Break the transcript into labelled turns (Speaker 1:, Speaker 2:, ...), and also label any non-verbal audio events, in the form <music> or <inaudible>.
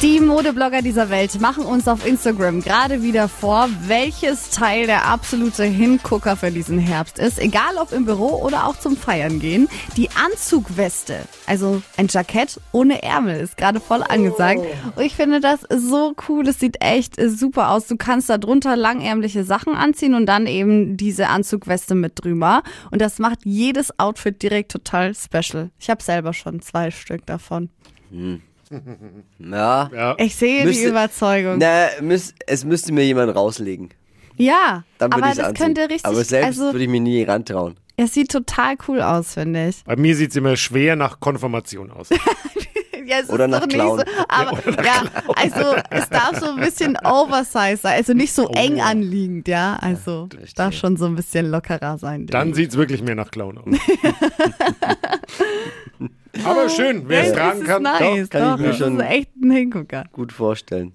Speaker 1: Die Modeblogger dieser Welt machen uns auf Instagram gerade wieder vor, welches Teil der absolute Hingucker für diesen Herbst ist. Egal ob im Büro oder auch zum Feiern gehen. Die Anzugweste, also ein Jackett ohne Ärmel, ist gerade voll angesagt. Und ich finde das so cool. Es sieht echt super aus. Du kannst da drunter langärmliche Sachen anziehen und dann eben diese Anzugweste mit drüber. Und das macht jedes Outfit direkt total special. Ich habe selber schon zwei Stück davon.
Speaker 2: Ja.
Speaker 3: Ja.
Speaker 1: Ich sehe die
Speaker 2: Müsste-
Speaker 1: Überzeugung.
Speaker 2: Na, müß, es müsste mir jemand rauslegen.
Speaker 1: Ja,
Speaker 2: Dann würde
Speaker 1: aber das
Speaker 2: anziehen.
Speaker 1: könnte richtig,
Speaker 2: Aber selbst
Speaker 1: also
Speaker 2: würde ich mir nie rantrauen.
Speaker 1: es sieht total cool aus, finde ich.
Speaker 3: Bei mir sieht es immer schwer nach Konfirmation aus. <laughs>
Speaker 1: Ja, es
Speaker 2: Oder
Speaker 1: ist
Speaker 2: nach Clown.
Speaker 1: so, aber ja, also es darf so ein bisschen <laughs> oversized sein, also nicht so eng anliegend, ja, also darf schon so ein bisschen lockerer sein.
Speaker 3: Dann sieht es wirklich mehr nach Clown aus. <laughs> Schön, wer es tragen
Speaker 1: das
Speaker 3: kann.
Speaker 1: ist nice,
Speaker 2: doch, kann ich
Speaker 1: doch,
Speaker 2: mir
Speaker 1: das
Speaker 2: schon-
Speaker 1: ist echt ein Hingucker.
Speaker 2: Gut vorstellen.